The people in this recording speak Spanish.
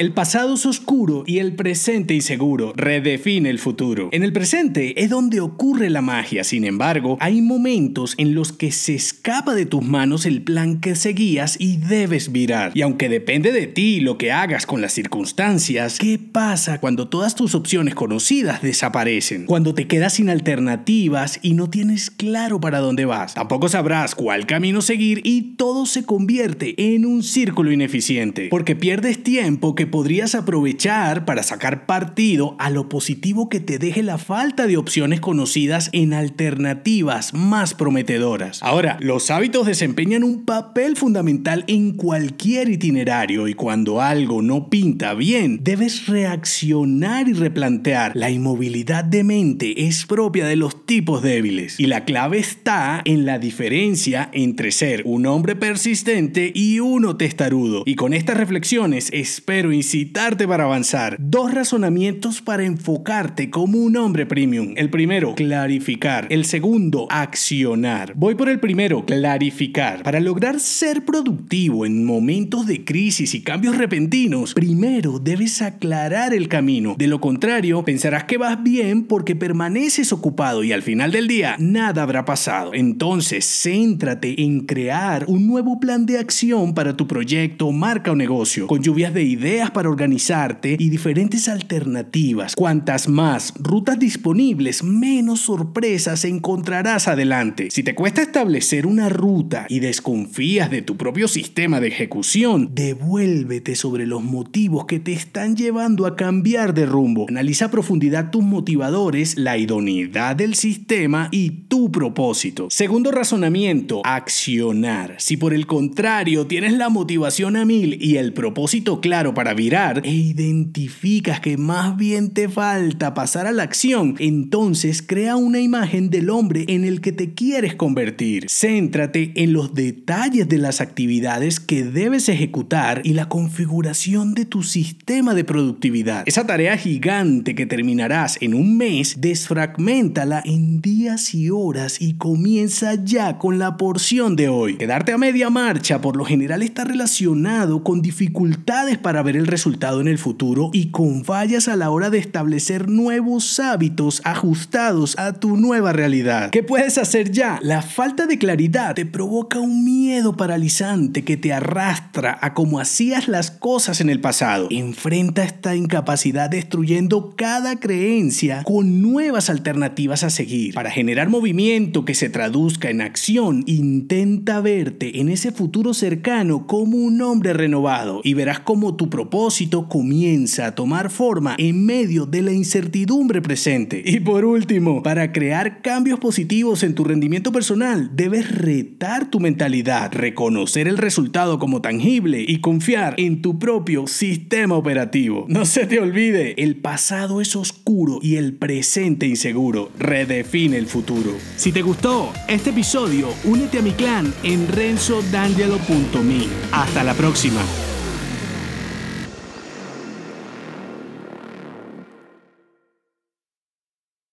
El pasado es oscuro y el presente inseguro. Redefine el futuro. En el presente es donde ocurre la magia. Sin embargo, hay momentos en los que se escapa de tus manos el plan que seguías y debes virar. Y aunque depende de ti lo que hagas con las circunstancias, ¿qué pasa cuando todas tus opciones conocidas desaparecen? Cuando te quedas sin alternativas y no tienes claro para dónde vas. Tampoco sabrás cuál camino seguir y todo se convierte en un círculo ineficiente. Porque pierdes tiempo que podrías aprovechar para sacar partido a lo positivo que te deje la falta de opciones conocidas en alternativas más prometedoras. Ahora, los hábitos desempeñan un papel fundamental en cualquier itinerario y cuando algo no pinta bien, debes reaccionar y replantear. La inmovilidad de mente es propia de los tipos débiles y la clave está en la diferencia entre ser un hombre persistente y uno testarudo. Y con estas reflexiones espero incitarte para avanzar. Dos razonamientos para enfocarte como un hombre premium. El primero, clarificar. El segundo, accionar. Voy por el primero, clarificar. Para lograr ser productivo en momentos de crisis y cambios repentinos, primero debes aclarar el camino. De lo contrario, pensarás que vas bien porque permaneces ocupado y al final del día nada habrá pasado. Entonces, céntrate en crear un nuevo plan de acción para tu proyecto, marca o negocio, con lluvias de ideas para organizarte y diferentes alternativas. Cuantas más rutas disponibles, menos sorpresas encontrarás adelante. Si te cuesta establecer una ruta y desconfías de tu propio sistema de ejecución, devuélvete sobre los motivos que te están llevando a cambiar de rumbo. Analiza a profundidad tus motivadores, la idoneidad del sistema y tu propósito. Segundo razonamiento, accionar. Si por el contrario tienes la motivación a mil y el propósito claro virar e identificas que más bien te falta pasar a la acción, entonces crea una imagen del hombre en el que te quieres convertir. Céntrate en los detalles de las actividades que debes ejecutar y la configuración de tu sistema de productividad. Esa tarea gigante que terminarás en un mes, desfragmentala en días y horas y comienza ya con la porción de hoy. Quedarte a media marcha por lo general está relacionado con dificultades para ver el resultado en el futuro y con fallas a la hora de establecer nuevos hábitos ajustados a tu nueva realidad. ¿Qué puedes hacer ya? La falta de claridad te provoca un miedo paralizante que te arrastra a cómo hacías las cosas en el pasado. Enfrenta esta incapacidad destruyendo cada creencia con nuevas alternativas a seguir. Para generar movimiento que se traduzca en acción, intenta verte en ese futuro cercano como un hombre renovado y verás cómo tu propósito propósito comienza a tomar forma en medio de la incertidumbre presente. Y por último, para crear cambios positivos en tu rendimiento personal, debes retar tu mentalidad, reconocer el resultado como tangible y confiar en tu propio sistema operativo. No se te olvide, el pasado es oscuro y el presente inseguro. Redefine el futuro. Si te gustó este episodio, únete a mi clan en renzodangelo.me. Hasta la próxima.